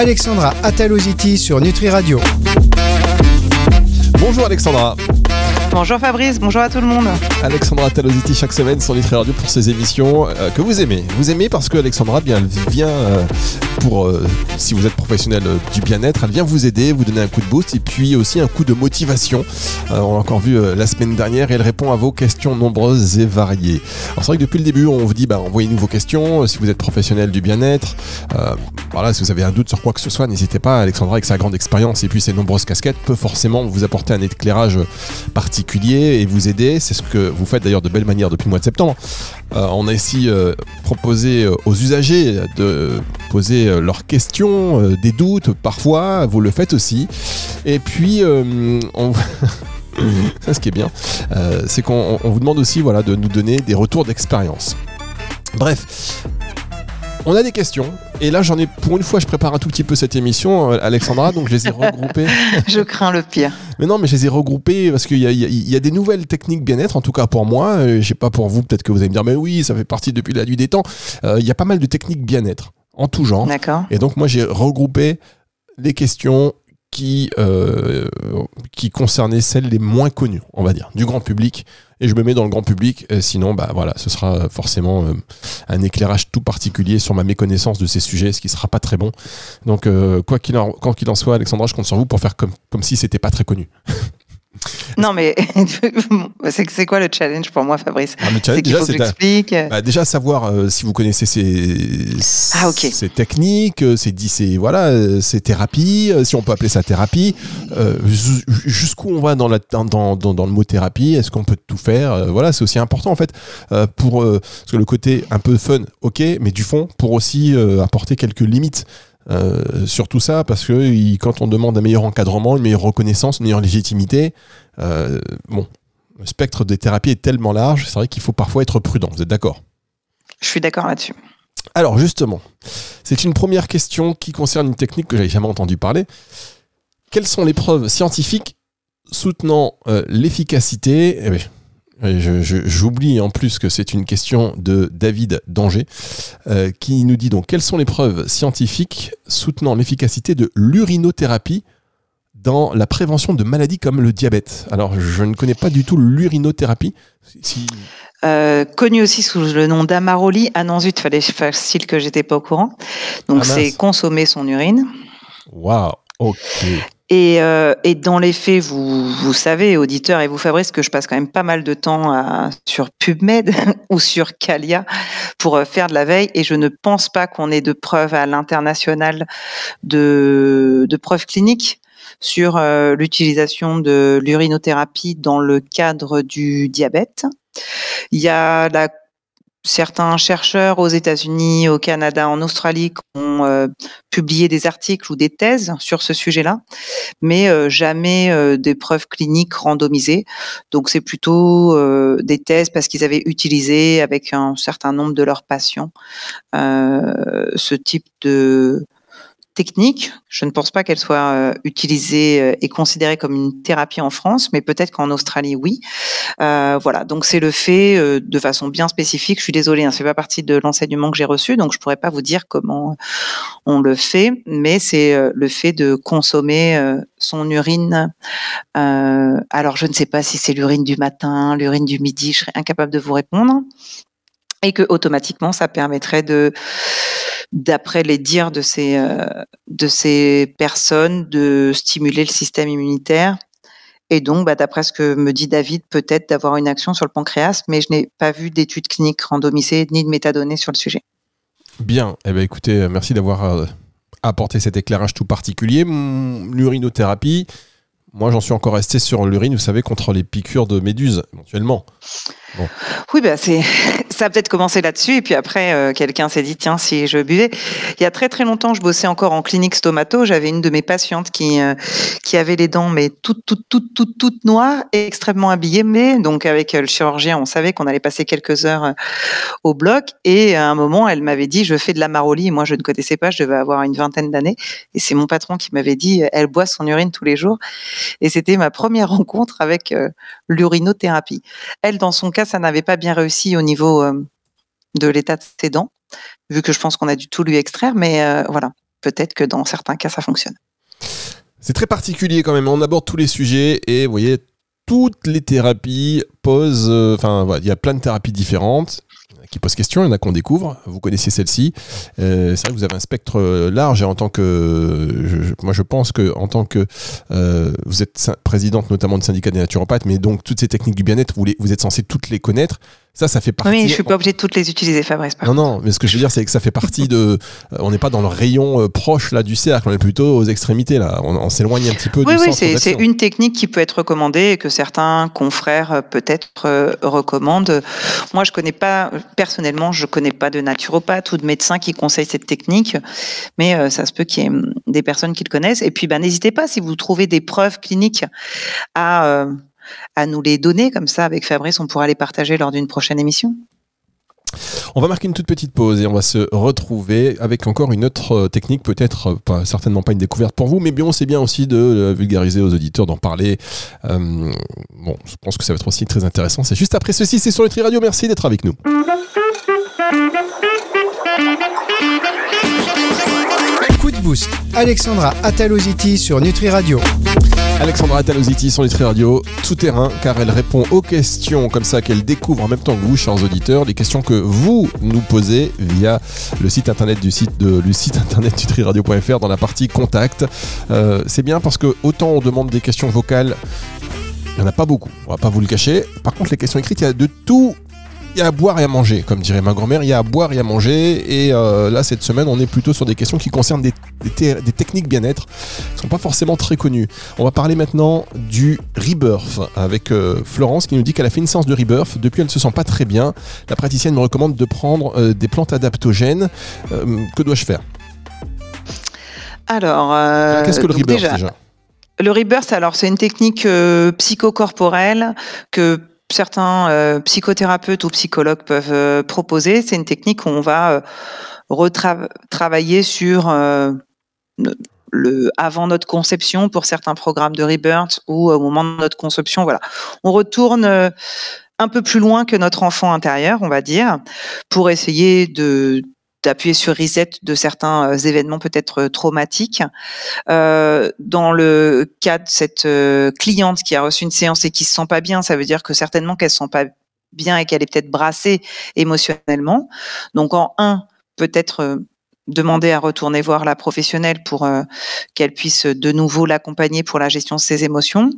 Alexandra Ataloziti sur Nutri Radio. Bonjour Alexandra. Bonjour Fabrice, bonjour à tout le monde. Alexandra Talositi chaque semaine sur Nutri Radio pour ses émissions euh, que vous aimez. Vous aimez parce que Alexandra bien, vient euh, pour, euh, si vous êtes professionnel du bien-être, elle vient vous aider, vous donner un coup de boost et puis aussi un coup de motivation. on l'a encore vu la semaine dernière et elle répond à vos questions nombreuses et variées. Alors c'est vrai que depuis le début on vous dit bah, envoyez-nous vos questions si vous êtes professionnel du bien-être. voilà, si vous avez un doute sur quoi que ce soit, n'hésitez pas. Alexandra avec sa grande expérience et puis ses nombreuses casquettes peut forcément vous apporter un éclairage particulier et vous aider. C'est ce que vous faites d'ailleurs de belle manière depuis le mois de septembre. Euh, on a ici euh, proposé euh, aux usagers de poser leurs questions, des doutes parfois, vous le faites aussi. Et puis, ça, ce qui est bien, c'est qu'on vous demande aussi voilà, de nous donner des retours d'expérience. Bref, on a des questions. Et là, j'en ai, pour une fois, je prépare un tout petit peu cette émission, euh, Alexandra, donc je les ai regroupées. je crains le pire. Mais non, mais je les ai regroupées parce qu'il y, y, a des nouvelles techniques bien-être, en tout cas pour moi. Euh, je sais pas pour vous, peut-être que vous allez me dire, mais oui, ça fait partie depuis la nuit des temps. Euh, il y a pas mal de techniques bien-être, en tout genre. D'accord. Et donc, moi, j'ai regroupé les questions qui, qui concernaient celles les moins connues, on va dire, du grand public et je me mets dans le grand public. Euh, sinon, bah voilà, ce sera forcément euh, un éclairage tout particulier sur ma méconnaissance de ces sujets, ce qui sera pas très bon. Donc, euh, quoi qu'il en, qu'il en soit, Alexandra, je compte sur vous pour faire comme, comme si c'était pas très connu. Non, mais c'est quoi le challenge pour moi, Fabrice ah, C'est déjà, faut bah, déjà savoir euh, si vous connaissez ces, ah, ces techniques, euh, ces, ces, voilà, euh, ces thérapies, si on peut appeler ça thérapie. Jusqu'où on va dans, la, dans, dans, dans le mot thérapie Est-ce qu'on peut tout faire Voilà, c'est aussi important en fait pour parce que le côté un peu fun, ok, mais du fond pour aussi apporter quelques limites. Euh, sur tout ça parce que quand on demande un meilleur encadrement, une meilleure reconnaissance, une meilleure légitimité, euh, bon, le spectre des thérapies est tellement large, c'est vrai qu'il faut parfois être prudent. Vous êtes d'accord? Je suis d'accord là-dessus. Alors justement, c'est une première question qui concerne une technique que j'avais jamais entendu parler. Quelles sont les preuves scientifiques soutenant euh, l'efficacité? Eh J'oublie en plus que c'est une question de David Danger euh, qui nous dit donc quelles sont les preuves scientifiques soutenant l'efficacité de l'urinothérapie dans la prévention de maladies comme le diabète? Alors je ne connais pas du tout l'urinothérapie. Si... Euh, connu aussi sous le nom d'amaroli. Ah non zut, fallait facile que j'étais pas au courant. Donc ah, c'est consommer son urine. Waouh, ok. Et, euh, et, dans les faits, vous, vous savez, auditeurs et vous Fabrice, que je passe quand même pas mal de temps à, sur PubMed ou sur Calia pour euh, faire de la veille. Et je ne pense pas qu'on ait de preuves à l'international de, de preuves cliniques sur euh, l'utilisation de l'urinothérapie dans le cadre du diabète. Il y a la certains chercheurs aux États-Unis, au Canada, en Australie ont euh, publié des articles ou des thèses sur ce sujet-là, mais euh, jamais euh, des preuves cliniques randomisées. Donc c'est plutôt des thèses parce qu'ils avaient utilisé avec un certain nombre de leurs patients ce type de technique. Je ne pense pas qu'elle soit euh, utilisée euh, et considérée comme une thérapie en France, mais peut-être qu'en Australie, oui. Euh, voilà, donc c'est le fait de façon bien spécifique. Je suis désolée, hein, c'est pas partie de l'enseignement que j'ai reçu, donc je pourrais pas vous dire comment on le fait, mais c'est le fait de consommer son urine. alors je ne sais pas si c'est l'urine du matin, l'urine du midi, je serais incapable de vous répondre, et que automatiquement ça permettrait de d'après les dires de ces, euh, de ces personnes, de stimuler le système immunitaire. Et donc, bah, d'après ce que me dit David, peut-être d'avoir une action sur le pancréas, mais je n'ai pas vu d'études cliniques randomisées ni de métadonnées sur le sujet. Bien. Eh bien, écoutez, merci d'avoir euh, apporté cet éclairage tout particulier. L'urinothérapie, moi, j'en suis encore resté sur l'urine, vous savez, contre les piqûres de méduses, éventuellement. Oui, bah c'est ça a peut-être commencé là-dessus et puis après euh, quelqu'un s'est dit tiens si je buvais. Il y a très très longtemps, je bossais encore en clinique stomato. J'avais une de mes patientes qui euh, qui avait les dents mais toutes toutes toutes toutes toutes noires extrêmement habillées. Mais donc avec euh, le chirurgien, on savait qu'on allait passer quelques heures au bloc et à un moment, elle m'avait dit je fais de la marolie. Moi, je ne connaissais pas. Je devais avoir une vingtaine d'années et c'est mon patron qui m'avait dit elle boit son urine tous les jours et c'était ma première rencontre avec l'urinothérapie. Elle, dans son cas, ça n'avait pas bien réussi au niveau euh, de l'état de ses dents, vu que je pense qu'on a du tout lui extraire, mais euh, voilà. peut-être que dans certains cas, ça fonctionne. C'est très particulier quand même. On aborde tous les sujets et vous voyez, toutes les thérapies posent. euh, Enfin, voilà, il y a plein de thérapies différentes qui posent question. Il y en a qu'on découvre. Vous connaissez celle-ci. Euh, c'est vrai que vous avez un spectre euh, large et en tant que. je- moi, je pense que en tant que. euh, vous êtes présidente notamment du syndicat des naturopathes, mais donc toutes ces techniques du bien-être, vous, les- vous êtes censé toutes les connaître. Ça, ça fait partie. Oui, je suis pas obligée de toutes les utiliser, Fabrice. Non, non, mais ce que je veux dire, c'est que ça fait partie de. euh, on n'est pas dans le rayon euh, proche là du cercle, on est plutôt aux extrémités là. On, on s'éloigne un petit peu Oui, du oui, c'est une technique qui peut être recommandée et que certains confrères euh, peut-être euh, recommandent. Moi, je connais pas personnellement, je connais pas de naturopathe ou de médecin qui conseille cette technique, mais euh, ça se peut qu'il y ait hum, des personnes qui le connaissent. Et puis, ben, n'hésitez pas si vous trouvez des preuves cliniques à euh, à nous les donner comme ça avec Fabrice, on pourra les partager lors d'une prochaine émission. On va marquer une toute petite pause et on va se retrouver avec encore une autre euh, technique, peut-être euh, pas, certainement pas une découverte pour vous, mais bien c'est bien aussi de euh, vulgariser aux auditeurs, d'en parler. Euh, bon, je pense que ça va être aussi très intéressant. C'est juste après ceci, c'est sur Nutri Radio. Merci d'être avec nous. Coup de boost. Alexandra Ataloziti sur Nutri Radio. Alexandra Talositi sur Nutri Radio, tout terrain, car elle répond aux questions comme ça qu'elle découvre en même temps que vous, chers auditeurs, les questions que vous nous posez via le site internet du site de le site internet nutriradio.fr dans la partie contact. Euh, c'est bien parce que autant on demande des questions vocales, il n'y en a pas beaucoup, on va pas vous le cacher. Par contre, les questions écrites, il y a de tout. Il y a à boire et à manger, comme dirait ma grand-mère, il y a à boire et à manger. Et euh, là, cette semaine, on est plutôt sur des questions qui concernent des, des thé- des techniques bien-être qui ne sont pas forcément très connues. On va parler maintenant du rebirth avec euh, Florence qui nous dit qu'elle a fait une séance de rebirth. Depuis, elle ne se sent pas très bien. La praticienne me recommande de prendre euh, des plantes adaptogènes. Que dois-je faire? Alors, Qu'est-ce que le rebirth déjà, déjà, Le rebirth, alors c'est une technique psychocorporelle que certains euh, psychothérapeutes ou psychologues peuvent euh, proposer. C'est une technique où on va euh, retravailler sur le avant notre conception pour certains programmes de rebirth ou au moment de notre conception. Voilà, on retourne un peu plus loin que notre enfant intérieur, on va dire, pour essayer de d'appuyer sur reset de certains euh, événements peut-être euh, traumatiques. Euh, dans le cas de cette cliente qui a reçu une séance et qui se sent pas bien, ça veut dire que certainement qu'elle se sent pas bien et qu'elle est peut-être brassée émotionnellement. Donc en un, peut-être demander à retourner voir la professionnelle pour qu'elle puisse de nouveau l'accompagner pour la gestion de ses émotions.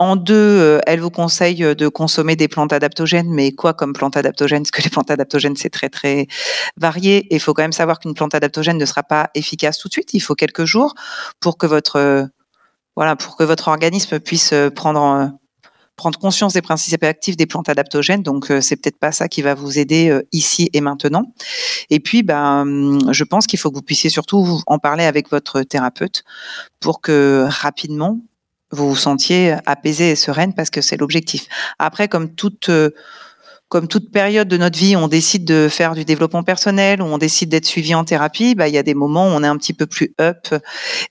En deux, euh, elle vous conseille euh, de consommer des plantes adaptogènes, mais quoi comme plantes adaptogènes Parce que les plantes adaptogènes, c'est très très varié. Et il faut quand même savoir qu'une plante adaptogène ne sera pas efficace tout de suite. Il faut quelques jours pour que votre euh, voilà pour que votre organisme puisse prendre prendre conscience des principes actifs des plantes adaptogènes. Donc c'est peut-être pas ça qui va vous aider ici et maintenant. Et puis ben hum, je pense qu'il faut que vous puissiez surtout en parler avec votre thérapeute pour que rapidement vous vous sentiez apaisé et sereine parce que c'est l'objectif. Après comme toute euh, comme toute période de notre vie, on décide de faire du développement personnel ou on décide d'être suivi en thérapie, bah, il y a des moments où on est un petit peu plus up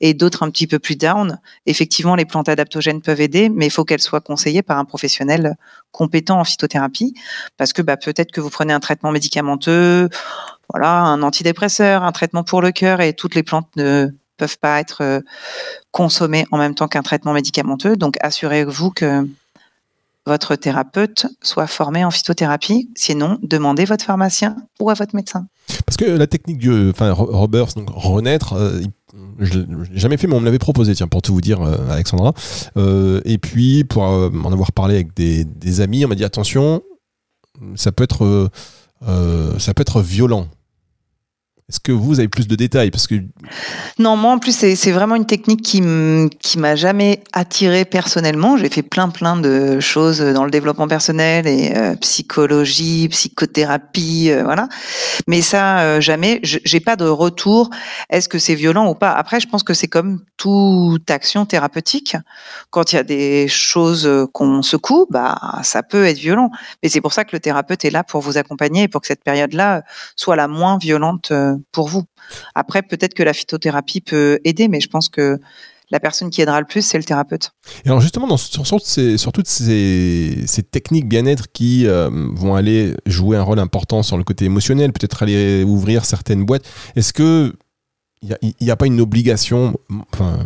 et d'autres un petit peu plus down. Effectivement, les plantes adaptogènes peuvent aider, mais il faut qu'elles soient conseillées par un professionnel compétent en phytothérapie parce que bah, peut-être que vous prenez un traitement médicamenteux, voilà, un antidépresseur, un traitement pour le cœur et toutes les plantes ne peuvent pas être euh, consommées en même temps qu'un traitement médicamenteux. Donc, assurez-vous que votre thérapeute soit formé en phytothérapie. Sinon, demandez votre pharmacien ou à votre médecin. Parce que la technique du enfin, re- rebirth, donc renaître, euh, je je l'ai jamais fait, mais on me l'avait proposé, tiens, pour tout vous dire, euh, Alexandra. Euh, et puis, pour euh, en avoir parlé avec des, des amis, on m'a dit attention, ça peut être, euh, euh, ça peut être violent. Est-ce que vous avez plus de détails? Parce que Non, moi en plus c'est vraiment une technique qui qui m'a jamais attirée personnellement. J'ai fait plein plein de choses dans le développement personnel et euh, psychologie, psychothérapie, euh, voilà. Mais ça euh, jamais. J'ai pas de retour. Est-ce que c'est violent ou pas? Après, je pense que c'est comme toute action thérapeutique. Quand il y a des choses qu'on secoue, bah ça peut être violent. Mais c'est pour ça que le thérapeute est là pour vous accompagner et pour que cette période-là soit la moins violente euh, pour vous. Après, peut-être que la phytothérapie peut aider, mais je pense que la personne qui aidera le plus, c'est le thérapeute. Et alors justement, dans, sur, sur sur toutes ces, ces techniques bien-être qui euh, vont aller jouer un rôle important sur le côté émotionnel, peut-être aller ouvrir certaines boîtes, est-ce que il n'y a, pas une obligation, enfin,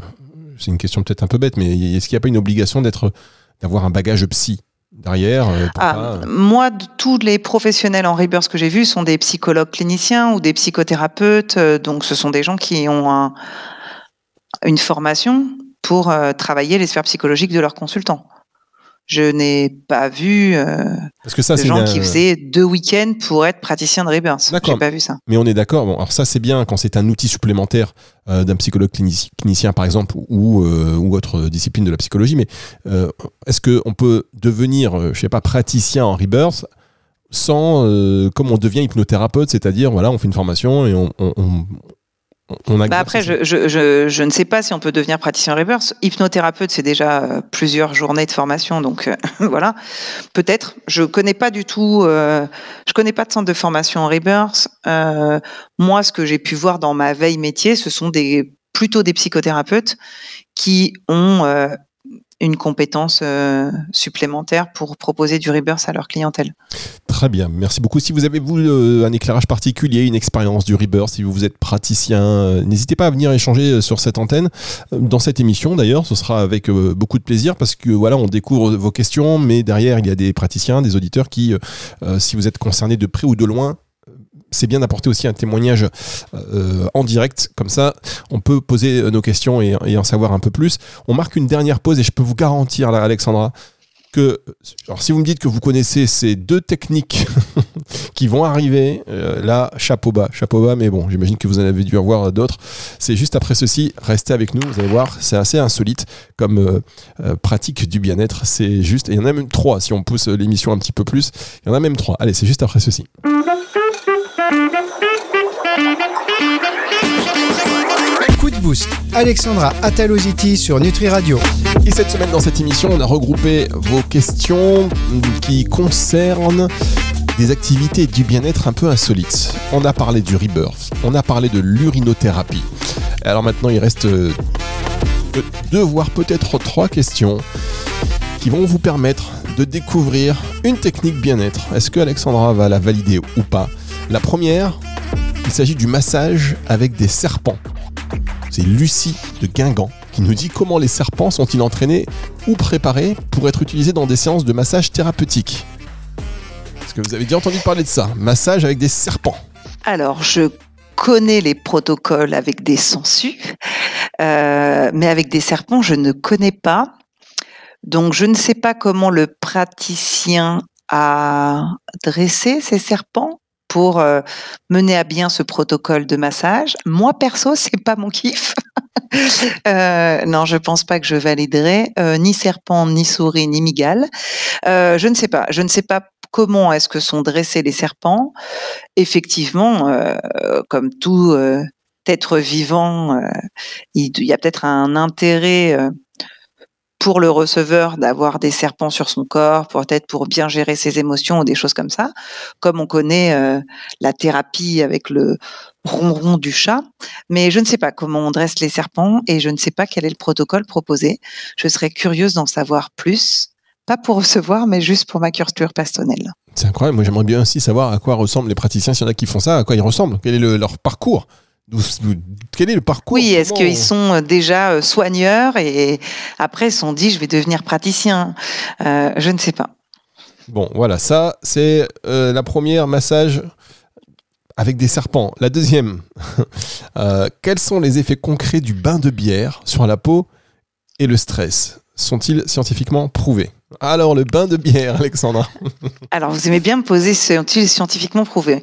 c'est une question peut-être un peu bête, mais est-ce qu'il n'y a pas une obligation d'être, d'avoir un bagage psy? Derrière euh, ah, Moi, tous les professionnels en Rebirth que j'ai vus sont des psychologues cliniciens ou des psychothérapeutes, euh, donc ce sont des gens qui ont une formation pour euh, travailler les sphères psychologiques de leurs consultants. Je n'ai pas vu euh, Parce que ça, de gens qui faisaient deux week-ends pour être praticien de Rebirth. J'ai pas vu ça. Mais on est d'accord. Bon, alors ça, c'est bien quand c'est un outil supplémentaire euh, d'un psychologue clinicien, par exemple, ou, euh, ou autre discipline de la psychologie. Mais est-ce qu'on peut devenir, je sais pas, praticien en Rebirth sans, comme on devient hypnothérapeute, c'est-à-dire, voilà, on fait une formation et on, bah après, je, je, je, je, ne sais pas si on peut devenir praticien reverse. Hypnothérapeute, c'est déjà euh, plusieurs journées de formation, donc euh, voilà. Peut-être. Je connais pas du tout. Euh, je connais pas de centre de formation en reverse. Euh, moi, ce que j'ai pu voir dans ma veille métier, ce sont des plutôt des psychothérapeutes qui ont une compétence euh, supplémentaire pour proposer du rebirth à leur clientèle. Très bien, merci beaucoup. Si vous avez vous euh, un éclairage particulier, une expérience du rebirth, si vous êtes praticien, euh, n'hésitez pas à venir échanger sur cette antenne, dans cette émission d'ailleurs, ce sera avec beaucoup de plaisir parce que voilà, on découvre vos questions, mais derrière il y a des praticiens, des auditeurs qui, si vous êtes concerné de près ou de loin, c'est bien d'apporter aussi un témoignage euh, en direct, comme ça on peut poser euh, nos questions et, en savoir un peu plus. On marque une dernière pause et je peux vous garantir, Alexandra, que si vous me dites que vous connaissez ces deux techniques qui vont arriver, euh, là, chapeau bas, chapeau bas, mais bon, j'imagine que vous en avez dû avoir d'autres. C'est juste après ceci, restez avec nous, vous allez voir, c'est assez insolite comme pratique du bien-être. C'est juste, il y en a même trois si on pousse l'émission un petit peu plus. Il y en a même trois. Allez, c'est juste après ceci. Coup de boost, Alexandra Ataloziti sur Nutri Radio. Et cette semaine dans cette émission, on a regroupé vos questions qui concernent des activités du bien-être un peu insolites. On a parlé du rebirth, on a parlé de l'urinothérapie. Alors maintenant, il reste deux, voire peut-être trois questions qui vont vous permettre de découvrir une technique bien-être. Est-ce que Alexandra va la valider ou pas? La première, il s'agit du massage avec des serpents. C'est Lucie de Guingamp qui nous dit comment les serpents sont-ils entraînés ou préparés pour être utilisés dans des séances de massage thérapeutique. Est-ce que vous avez déjà entendu parler de ça? Massage avec des serpents. Alors, je connais les protocoles avec des sangsues, euh, mais avec des serpents, je ne connais pas. Donc, je ne sais pas comment le praticien a dressé ces serpents pour euh, mener à bien ce protocole de massage. Moi perso, c'est pas mon kiff. euh, non, je pense pas que je validerai euh, ni serpent, ni souris, ni migale. Je ne sais pas. Je ne sais pas comment est-ce que sont dressés les serpents. Effectivement, comme tout être vivant, il y a peut-être un intérêt pour le receveur d'avoir des serpents sur son corps, peut-être pour bien gérer ses émotions ou des choses comme ça, comme on connaît euh, la thérapie avec le ronron du chat. Mais je ne sais pas comment on dresse les serpents et je ne sais pas quel est le protocole proposé. Je serais curieuse d'en savoir plus, pas pour recevoir, mais juste pour ma culture personnelle. C'est incroyable. Moi, j'aimerais bien aussi savoir à quoi ressemblent les praticiens, s'il y en a qui font ça, à quoi ils ressemblent, quel est leur parcours? Quel est le parcours Oui, est-ce qu'ils sont euh, déjà euh, soigneurs et après ils se sont dit je vais devenir praticien euh, Je ne sais pas. Bon, voilà, ça c'est la première massage avec des serpents. La deuxième, quels sont les effets concrets du bain de bière sur la peau et le stress? Sont-ils scientifiquement prouvés? Alors, le bain de bière, Alexandra. Alors, vous aimez bien me poser ce scientifiquement prouvé.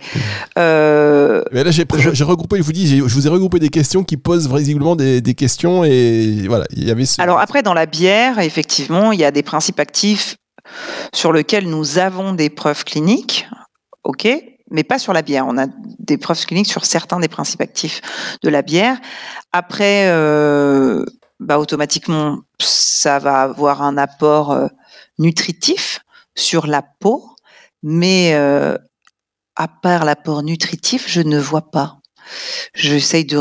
Euh, Mais là, j'ai regroupé, je vous dis, je vous ai regroupé des questions qui posent visiblement des, questions et voilà, il y avait. Alors après, dans la bière, effectivement, il y a des principes actifs sur lesquels nous avons des preuves cliniques, ok, mais pas sur la bière. On a des preuves cliniques sur certains des principes actifs de la bière. Après, euh, bah, automatiquement, ça va avoir un apport euh, nutritif sur la peau, mais euh, à part l'apport nutritif, je ne vois pas. J'essaye de,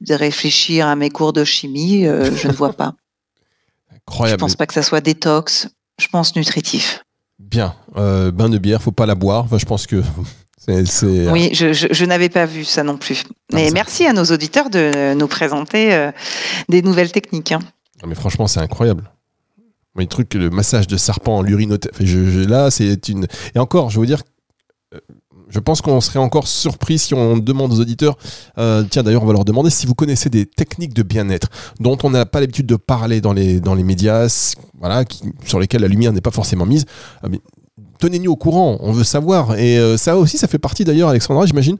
de, réfléchir à mes cours de chimie, euh, je ne vois pas. Incroyable. Je pense pas que ça soit détox, je pense nutritif. Bien, bain de bière, faut pas la boire. Enfin, je pense que Oui, je, n'avais pas vu ça non plus. Mais merci à nos auditeurs de nous présenter des nouvelles techniques. Hein. mais franchement, c'est incroyable. Les trucs, le massage de serpent, l'urinothérapie. Je, là, c'est une. Et encore, je veux dire, je pense qu'on serait encore surpris si on demande aux auditeurs, euh, tiens d'ailleurs on va leur demander si vous connaissez des techniques de bien-être dont on n'a pas l'habitude de parler dans les, dans les médias, voilà, sur lesquelles la lumière n'est pas forcément mise. Tenez-nous au courant, on veut savoir. Et euh, ça aussi, ça fait partie d'ailleurs, Alexandra, j'imagine,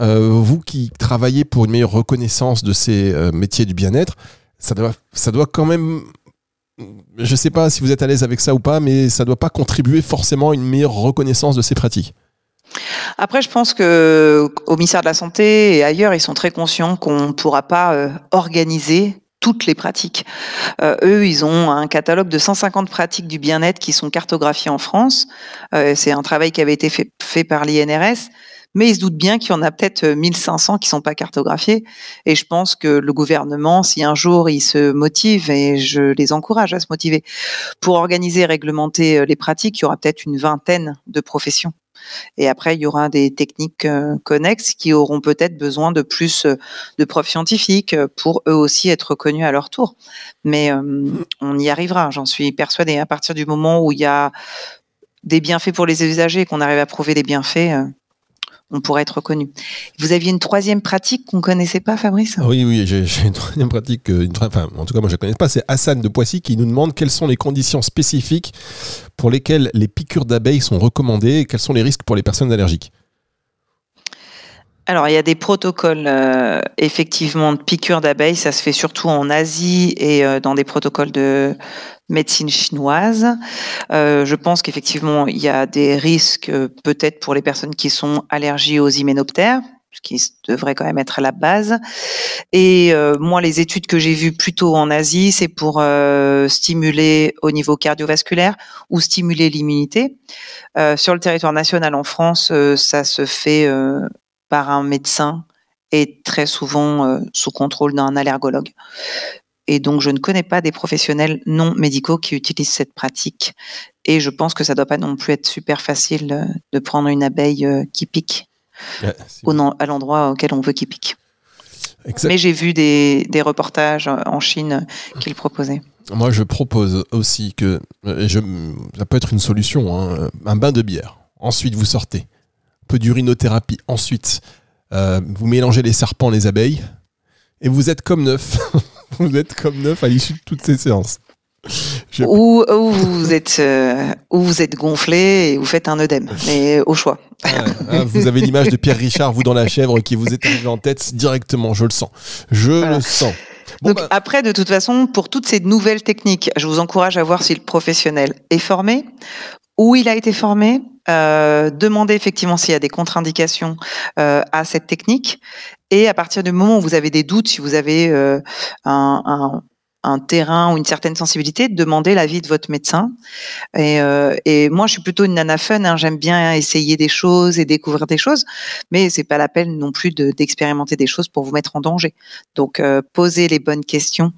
euh, vous qui travaillez pour une meilleure reconnaissance de ces métiers du bien-être, ça doit, ça doit quand même je ne sais pas si vous êtes à l'aise avec ça ou pas, mais ça ne doit pas contribuer forcément à une meilleure reconnaissance de ces pratiques. Après, je pense que au ministère de la Santé et ailleurs, ils sont très conscients qu'on ne pourra pas euh, organiser toutes les pratiques. Euh, eux, ils ont un catalogue de 150 pratiques du bien-être qui sont cartographiées en France. Euh, c'est un travail qui avait été fait, par l'INRS, mais ils se doutent bien qu'il y en a peut-être 1500 qui sont pas cartographiés. Et je pense que le gouvernement, si un jour il se motive, et je les encourage à se motiver, pour organiser et réglementer les pratiques, il y aura peut-être une vingtaine de professions. Et après, il y aura des techniques euh, connexes qui auront peut-être besoin de plus euh, de preuves scientifiques euh, pour eux aussi être reconnus à leur tour. Mais on y arrivera, j'en suis persuadée. À partir du moment où il y a des bienfaits pour les usagers et qu'on arrive à prouver les bienfaits, on pourrait être reconnu. Vous aviez une troisième pratique qu'on ne connaissait pas, Fabrice? Oui, oui, j'ai une troisième pratique, euh, enfin, en tout cas moi je ne connais pas, c'est Hassan de Poissy qui nous demande quelles sont les conditions spécifiques pour lesquelles les piqûres d'abeilles sont recommandées et quels sont les risques pour les personnes allergiques. Alors, il y a des protocoles euh, effectivement de piqûres d'abeilles. Ça se fait surtout en Asie et euh, dans des protocoles de médecine chinoise. Euh, je pense qu'effectivement, il y a des risques peut-être pour les personnes qui sont allergiques aux hyménoptères ce qui devrait quand même être la base. Et moi, les études que j'ai vues plutôt en Asie, c'est pour stimuler au niveau cardiovasculaire ou stimuler l'immunité. sur le territoire national en France, ça se fait par un médecin et très souvent euh, sous contrôle d'un allergologue. Et donc, je ne connais pas des professionnels non médicaux qui utilisent cette pratique. Et je pense que ça ne doit pas non plus être super facile euh, de prendre une abeille euh, qui pique à l'endroit auquel on veut qu'il pique. Mais j'ai vu des, reportages en Chine qui le proposaient. Moi, je propose aussi que, je, ça peut être une solution, hein, un bain de bière. Ensuite, vous sortez peu d'urinothérapie. Ensuite, euh, vous mélangez les serpents, les abeilles, et vous êtes comme neuf. vous êtes comme neuf à l'issue de toutes ces séances. Ou, vous êtes, euh, vous êtes gonflé et vous faites un œdème, mais au choix. Ah, ah, vous avez l'image de Pierre Richard, vous dans la chèvre, qui vous est arrivé en tête directement, je le sens. Je le sens. Donc bah. après, de toute façon, pour toutes ces nouvelles techniques, je vous encourage à voir si le professionnel est formé, où il a été formé, euh, demander effectivement s'il y a des contre-indications euh, à cette technique. Et à partir du moment où vous avez des doutes, si vous avez euh, un, un, un, terrain ou une certaine sensibilité, demandez l'avis de votre médecin. Et, euh, et, moi, je suis plutôt une nana fun. Hein, J'aime bien essayer des choses et découvrir des choses, mais c'est pas la peine non plus d'expérimenter des choses pour vous mettre en danger. Donc, euh, posez les bonnes questions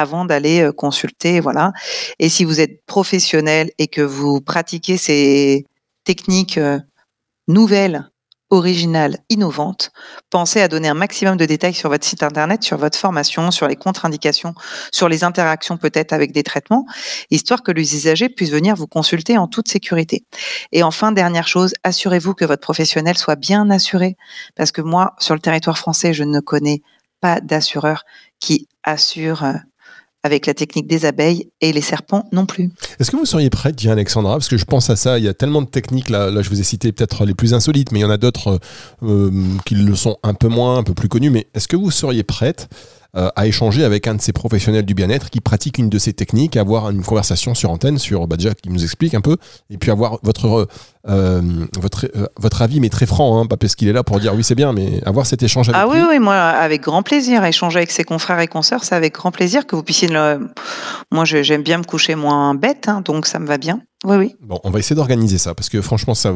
avant d'aller euh, consulter, voilà. Et si vous êtes professionnel et que vous pratiquez ces techniques euh, nouvelles, originales, innovantes, pensez à donner un maximum de détails sur votre site internet, sur votre formation, sur les contre-indications, sur les interactions peut-être avec des traitements, histoire que les usagers puissent venir vous consulter en toute sécurité. Et enfin, dernière chose, assurez-vous que votre professionnel soit bien assuré, parce que moi, sur le territoire français, je ne connais pas d'assureur qui assure euh, avec la technique des abeilles et les serpents non plus. Est-ce que vous seriez prête, Jean Alexandra Parce que je pense à ça, il y a tellement de techniques, là, là je vous ai cité peut-être les plus insolites, mais il y en a d'autres euh, qui le sont un peu moins, un peu plus connus. Mais est-ce que vous seriez prête euh, à échanger avec un de ces professionnels du bien-être qui pratique une de ces techniques, avoir une conversation sur antenne, sur bah qui nous explique un peu, et puis avoir votre euh, votre euh, votre avis, mais très franc, hein, pas parce qu'il est là pour dire oui c'est bien, mais avoir cet échange avec ah oui oui moi avec grand plaisir échanger avec ses confrères et consoeurs, c'est avec grand plaisir que vous puissiez le... moi j'aime bien me coucher moins bête, hein, donc ça me va bien. Oui, oui. Bon, on va essayer d'organiser ça parce que franchement, ça,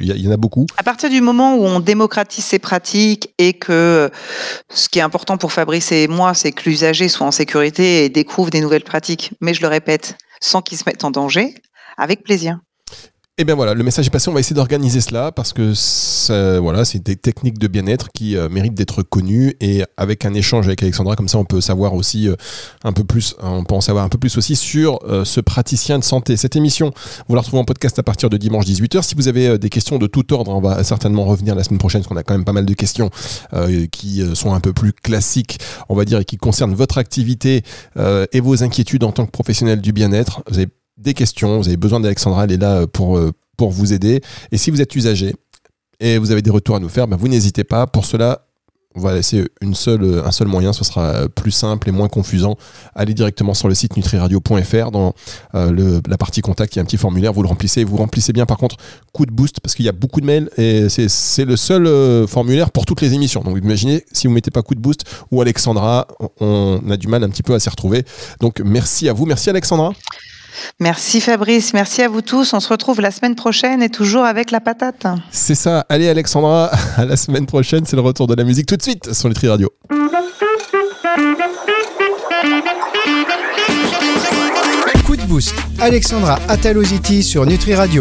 il y, en a beaucoup. À partir du moment où on démocratise ces pratiques et que ce qui est important pour Fabrice et moi, c'est que l'usager soit en sécurité et découvre des nouvelles pratiques. Mais je le répète, sans qu'il se mette en danger, avec plaisir. Et bien voilà, le message est passé. On va essayer d'organiser cela parce que voilà, c'est des techniques de bien-être qui euh, méritent d'être connues et avec un échange avec Alexandra, comme ça, on peut savoir aussi euh, un peu plus. On peut en savoir un peu plus aussi sur euh, ce praticien de santé. Cette émission, vous la retrouvez en podcast à partir de dimanche 18h. Si vous avez des questions de tout ordre, on va certainement revenir la semaine prochaine parce qu'on a quand même pas mal de questions qui sont un peu plus classiques, on va dire, et qui concernent votre activité et vos inquiétudes en tant que professionnel du bien-être. Des questions, vous avez besoin d'Alexandra, elle est là pour, euh, pour vous aider. Et si vous êtes usager et vous avez des retours à nous faire, ben vous n'hésitez pas. Pour cela, on va laisser seule, un seul moyen, ce sera plus simple et moins confusant. Allez directement sur le site nutriradio.fr dans euh, la partie contact, il y a un petit formulaire, vous le remplissez. Vous remplissez bien par contre coup de boost parce qu'il y a beaucoup de mails et c'est le seul euh, formulaire pour toutes les émissions. Donc imaginez si vous mettez pas coup de boost ou Alexandra, on a du mal un petit peu à s'y retrouver. Donc merci à vous, merci Alexandra. Merci Fabrice, merci à vous tous. On se retrouve la semaine prochaine et toujours avec la patate. C'est ça. Allez Alexandra, à la semaine prochaine. C'est le retour de la musique tout de suite sur Nutri Radio. Coup de boost. Alexandra Ataloziti sur Nutri Radio.